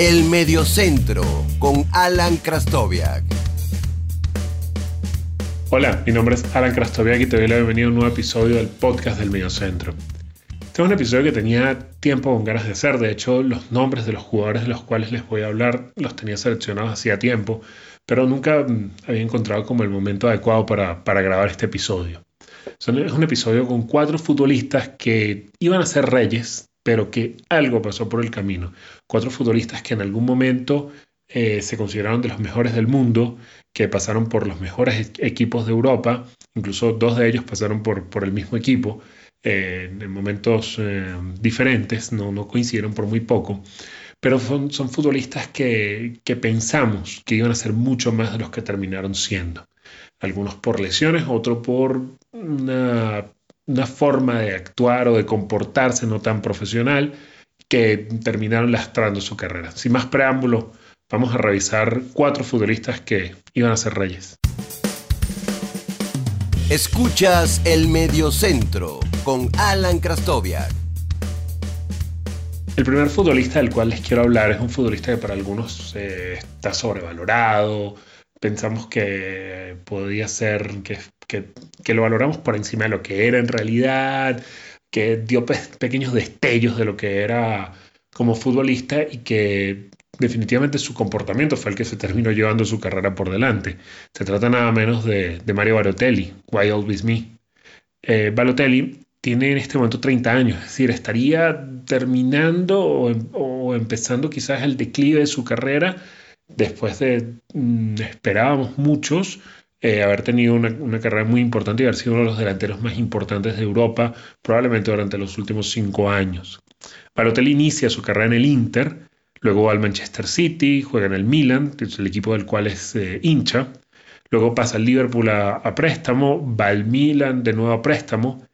El Mediocentro con Alan Krastoviak. Hola, mi nombre es Alan Krastoviak y te doy la bienvenida a un nuevo episodio del podcast del Mediocentro. Este es un episodio que tenía tiempo con ganas de hacer. De hecho, los nombres de los jugadores de los cuales les voy a hablar los tenía seleccionados hacía tiempo, pero nunca mm, había encontrado como el momento adecuado para, para grabar este episodio. Es un episodio con cuatro futbolistas que iban a ser reyes, pero que algo pasó por el camino. Cuatro futbolistas que en algún momento eh, se consideraron de los mejores del mundo, que pasaron por los mejores equipos de Europa, incluso dos de ellos pasaron por, por el mismo equipo eh, en momentos eh, diferentes, no, no coincidieron por muy poco, pero son, son futbolistas que, que pensamos que iban a ser mucho más de los que terminaron siendo algunos por lesiones, otros por una, forma de actuar o de comportarse no tan profesional que terminaron lastrando su carrera. Sin más preámbulo, vamos a revisar cuatro futbolistas que iban a ser reyes. Escuchas el Mediocentro con Alan Krastoviak. El primer futbolista del cual les quiero hablar es un futbolista que para algunos eh, está sobrevalorado, pensamos que podía ser, que, que, lo valoramos por encima de lo que era en realidad, que dio pequeños destellos de lo que era como futbolista y que definitivamente su comportamiento fue el que se terminó llevando su carrera por delante. Se trata nada menos de, de Mario Balotelli, Why Always Me. Eh, Balotelli tiene en este momento 30 años, es decir, estaría terminando o, o empezando quizás el declive de su carrera después de, mm, esperábamos muchos, eh, haber tenido una, carrera muy importante y haber sido uno de los delanteros más importantes de Europa, probablemente durante los últimos cinco años. Balotelli inicia su carrera en el Inter, luego va al Manchester City, juega en el Milan, es el equipo del cual es eh, hincha, luego pasa al Liverpool a, a, préstamo, va al Milan de nuevo a préstamo,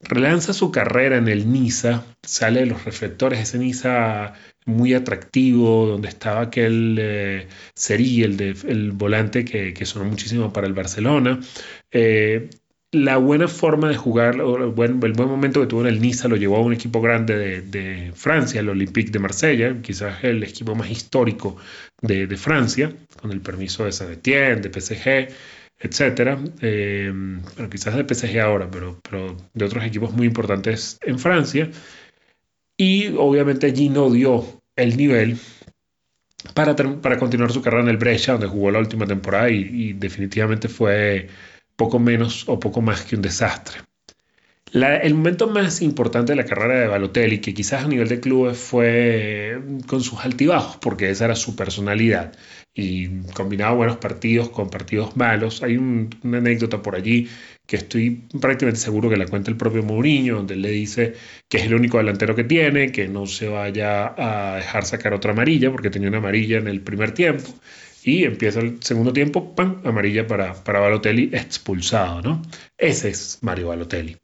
relanza su carrera en el Niza, sale de los reflectores, ese Niza muy atractivo, donde estaba aquel eh, el, de, el volante que, que, sonó muchísimo para el Barcelona. Eh, la buena forma de jugar, el buen, el buen momento que tuvo en el Niza lo llevó a un equipo grande de, de Francia, el Olympique de Marsella, quizás el equipo más histórico de, de Francia, con el permiso de Saint-Étienne, de PSG, etcétera. Eh, pero quizás de PSG ahora, pero, pero de otros equipos muy importantes en Francia y obviamente allí no dio el nivel para, para continuar su carrera en el Brescia, donde jugó la última temporada y, definitivamente fue poco menos o poco más que un desastre. el momento más importante de la carrera de Balotelli, que quizás a nivel de clubes fue con sus altibajos, porque esa era su personalidad, y combinaba buenos partidos con partidos malos. Hay una anécdota por allí que estoy prácticamente seguro que la cuenta el propio Mourinho, donde él le dice que es el único delantero que tiene, que no se vaya a dejar sacar otra amarilla, porque tenía una amarilla en el primer tiempo, y empieza el segundo tiempo, ¡pam!, amarilla para, para Balotelli, expulsado, ¿no? Ese es Mario Balotelli.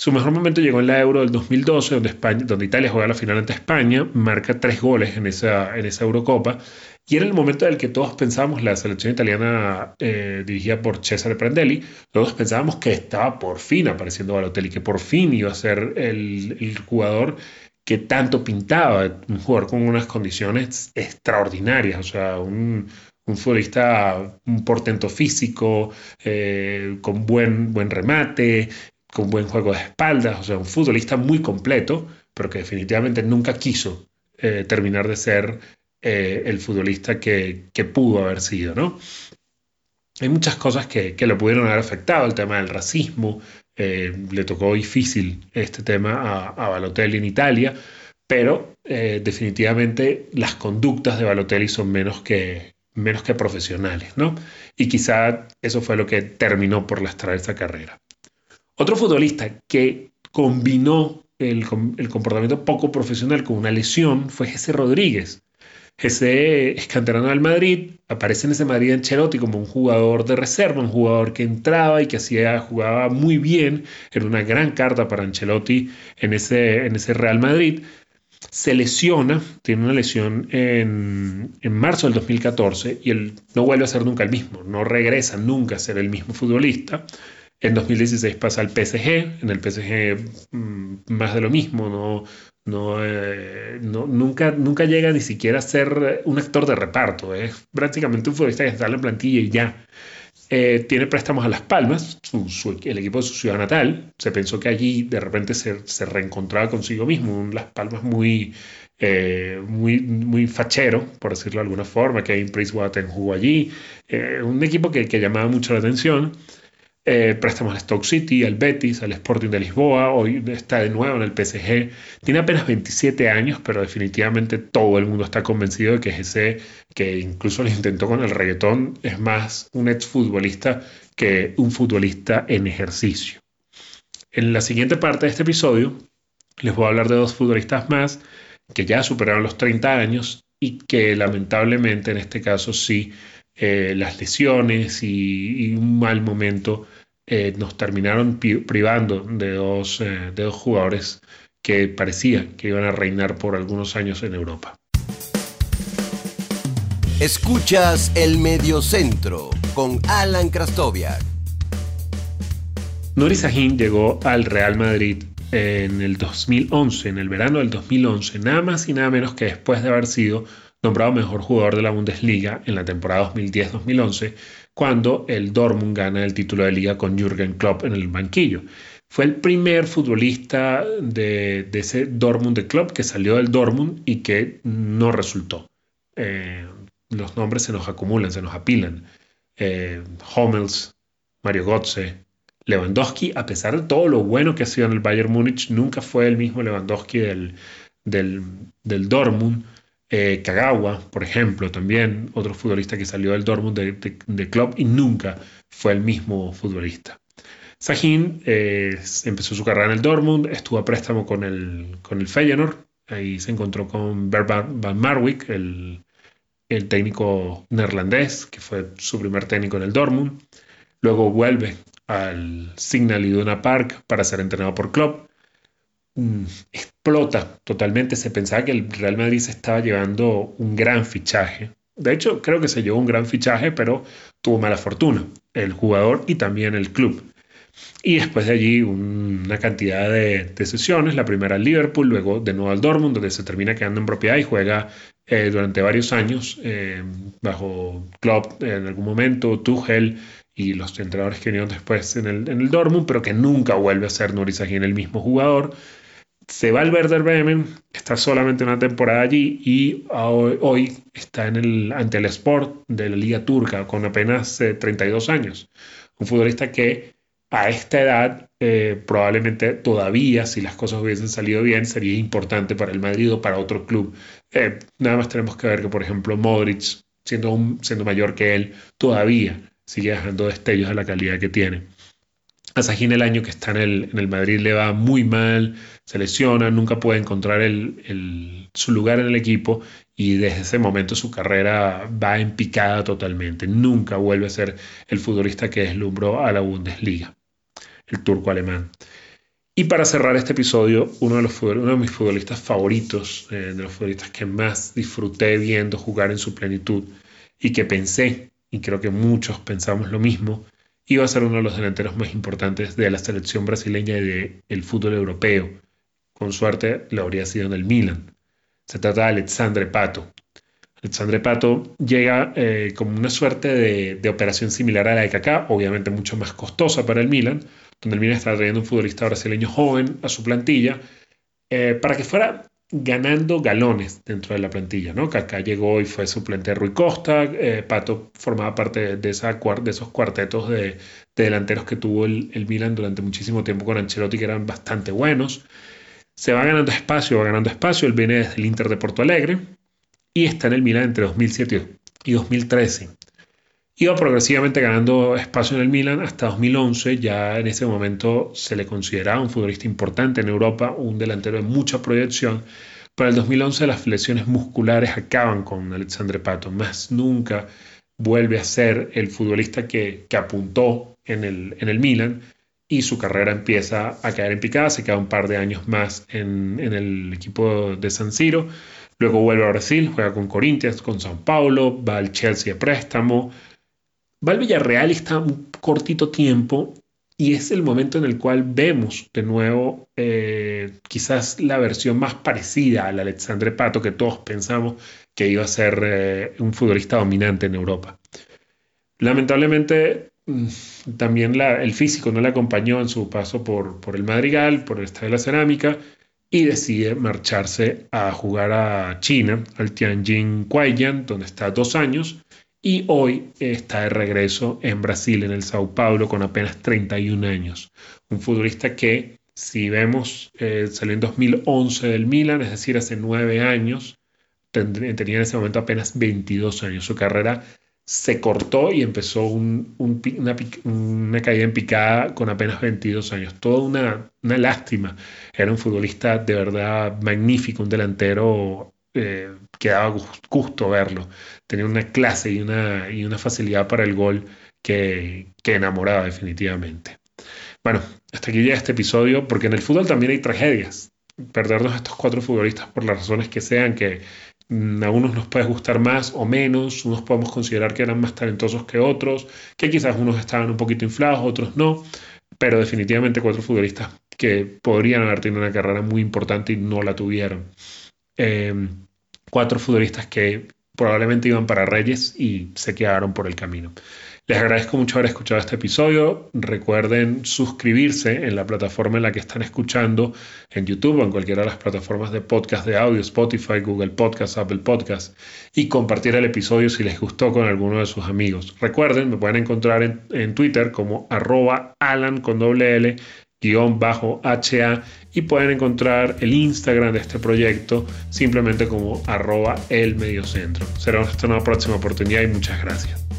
Su mejor momento llegó en la Euro del 2012, donde, España, donde Italia juega la final ante España, marca tres goles en esa, Eurocopa, y era el momento en el que todos pensábamos, la selección italiana eh, dirigida por Cesare Prandelli, todos pensábamos que estaba por fin apareciendo Balotelli, que por fin iba a ser el, jugador que tanto pintaba, un jugador con unas condiciones extraordinarias, o sea, un, un futbolista, un portento físico, eh, con buen, buen remate, con buen juego de espaldas, o sea, un futbolista muy completo, pero que definitivamente nunca quiso eh, terminar de ser eh, el futbolista que, pudo haber sido, ¿no? Hay muchas cosas que, que lo pudieron haber afectado, el tema del racismo, eh, le tocó difícil este tema a, a Balotelli en Italia, pero definitivamente las conductas de Balotelli son menos que, menos que profesionales, ¿no? Y quizá eso fue lo que terminó por lastrar esa carrera. Otro futbolista que combinó el, comportamiento poco profesional con una lesión fue Jesse Rodríguez. Ese es canterano del Madrid, aparece en ese Madrid Ancelotti como un jugador de reserva, un jugador que entraba y que hacía, jugaba muy bien, era una gran carta para Ancelotti en ese, en ese Real Madrid. Se lesiona, tiene una lesión en, en marzo del 2014 y él no vuelve a ser nunca el mismo, no regresa nunca a ser el mismo futbolista. En 2016 pasa al PSG, en el PSG mm, más de lo mismo, no, eh, no, nunca, nunca llega ni siquiera a ser un actor de reparto. Es prácticamente un futbolista que está en la plantilla y ya. Eh, tiene préstamos a Las Palmas, el equipo de su ciudad natal. Se pensó que allí de repente se, se reencontraba consigo mismo. Un Las Palmas muy, eh, muy, muy fachero, por decirlo de alguna forma. Kevin Water jugó allí. Un equipo que, que, llamaba mucho la atención. Préstamos al Stoke City, al Betis, al Sporting de Lisboa. Hoy está de nuevo en el PSG. Tiene apenas 27 años, pero definitivamente todo el mundo está convencido de que es ese que incluso lo intentó con el reggaetón, es más un exfutbolista que un futbolista en ejercicio. En la siguiente parte de este episodio les voy a hablar de dos futbolistas más que ya superaron los 30 años y que lamentablemente en este caso sí eh, las lesiones y, un mal momento eh, nos terminaron privando de dos, eh, de dos jugadores que parecía que iban a reinar por algunos años en Europa. Escuchas el Mediocentro con Alan Krastoviak. Nuri Sahin llegó al Real Madrid en el 2011, en el verano del 2011, nada más y nada menos que después de haber sido nombrado mejor jugador de la Bundesliga en la temporada 2010-2011, cuando el Dortmund gana el título de liga con Jürgen Klopp en el banquillo. Fue el primer futbolista de, ese Dortmund de Klopp que salió del Dortmund y que no resultó. Eh, los nombres se nos acumulan, se nos apilan. Eh, Hummels, Mario Götze, Lewandowski, a pesar de todo lo bueno que ha sido en el Bayern Múnich, nunca fue el mismo Lewandowski del, del, del Dortmund. Eh, Kagawa, por ejemplo, también otro futbolista que salió del Dortmund de, club y nunca fue el mismo futbolista. Sahin eh, empezó su carrera en el Dortmund, estuvo a préstamo con el, con el Feyenoord, ahí se encontró con Bert Van Marwijk, el, el técnico neerlandés, que fue su primer técnico en el Dortmund. Luego vuelve al Signal Iduna Park para ser entrenado por Klopp. Mm, explota totalmente. Se pensaba que el Real Madrid se estaba llevando un gran fichaje. De hecho, creo que se llevó un gran fichaje, pero tuvo mala fortuna el jugador y también el club. Y después de allí una cantidad de, sesiones, la primera al Liverpool, luego de nuevo al Dortmund, donde se termina quedando en propiedad y juega eh, durante varios años eh, bajo Klopp en algún momento, Tuchel y los entrenadores que vinieron después en el, en Dortmund, pero que nunca vuelve a ser Nuri en el mismo jugador. Se va al Werder Bremen, está solamente una temporada allí y hoy, está en el, ante el Sport de la Liga Turca con apenas 32 eh, años. Un futbolista que a esta edad, eh, probablemente todavía, si las cosas hubiesen salido bien, sería importante para el Madrid o para otro club. Eh, nada más tenemos que ver que, por ejemplo, Modric, siendo, siendo mayor que él, todavía sigue dejando destellos de la calidad que tiene. A Sajín el año que está en el, en el, Madrid le va muy mal, se lesiona, nunca puede encontrar el, su lugar en el equipo y desde ese momento su carrera va en picada totalmente. Nunca vuelve a ser el futbolista que deslumbró a la Bundesliga el turco alemán. Y para cerrar este episodio, uno de, los, uno de mis futbolistas favoritos, eh, de los futbolistas que más disfruté viendo jugar en su plenitud y que pensé, y creo que muchos pensamos lo mismo, iba a ser uno de los delanteros más importantes de la selección brasileña y del fútbol europeo. Con suerte lo habría sido en el Milan. Se trata de Alexandre Pato. Alexandre Pato llega eh, como una suerte de, de, operación similar a la de Kaká, obviamente mucho más costosa para el Milan, donde el Milan está trayendo un futbolista brasileño joven a su plantilla eh, para que fuera ganando galones dentro de la plantilla. ¿no? Kaká llegó y fue suplente de Rui Costa, eh, Pato formaba parte de, esos cuartetos de, delanteros que tuvo el, el, Milan durante muchísimo tiempo con Ancelotti, que eran bastante buenos. Se va ganando espacio, va ganando espacio, él viene desde el Inter de Porto Alegre y está en el Milan entre 2007 y 2013. Iba progresivamente ganando espacio en el Milan hasta 2011, ya en ese momento se le consideraba un futbolista importante en Europa, un delantero de mucha proyección. Para el 2011 las lesiones musculares acaban con Alexandre Pato, más nunca vuelve a ser el futbolista que, apuntó en el, Milan y su carrera empieza a caer en picada, se queda un par de años más en, en el equipo de San Siro, luego vuelve a Brasil, juega con Corinthians, con San Paulo, va al Chelsea de préstamo, Va al Villarreal está un cortito tiempo y es el momento en el cual vemos de nuevo eh, quizás la versión más parecida al Alexandre Pato que todos pensamos que iba a ser eh, un futbolista dominante en Europa. Lamentablemente mm, también el físico no le acompañó en su paso por, el Madrigal, por el Estadio de la Cerámica, y decide marcharse a jugar a China, al Tianjin Huaiyan, donde está dos años, y hoy está de regreso en Brasil, en el Sao Paulo, con apenas 31 años. Un futbolista que, si vemos, eh, salió en 2011 del Milan, es decir, hace nueve años, tenía en ese momento apenas 22 años. Su carrera se cortó y empezó una, una, caída en picada con apenas 22 años. Toda una, una lástima. Era un futbolista de verdad magnífico, un delantero eh, que daba gusto verlo. Tenía una clase y una, y una facilidad para el gol que, que enamoraba definitivamente. Bueno, hasta aquí llega este episodio, porque en el fútbol también hay tragedias. Perdernos a estos cuatro futbolistas por las razones que sean, que mm, a unos nos puede gustar más o menos, unos podemos considerar que eran más talentosos que otros, que quizás unos estaban un poquito inflados, otros no, pero definitivamente cuatro futbolistas que podrían haber tenido una carrera muy importante y no la tuvieron. Em, cuatro futbolistas que probablemente iban para Reyes y se quedaron por el camino. Les agradezco mucho haber escuchado este episodio. Recuerden suscribirse en la plataforma en la que están escuchando, en YouTube o en cualquiera de las plataformas de podcast de audio, Spotify, Google Podcast, Apple Podcast, y compartir el episodio si les gustó con alguno de sus amigos. Recuerden, me pueden encontrar en, Twitter como arroba doble L HA y pueden encontrar el Instagram de este proyecto simplemente como arroba el mediocentro. Será hasta una próxima oportunidad y muchas gracias.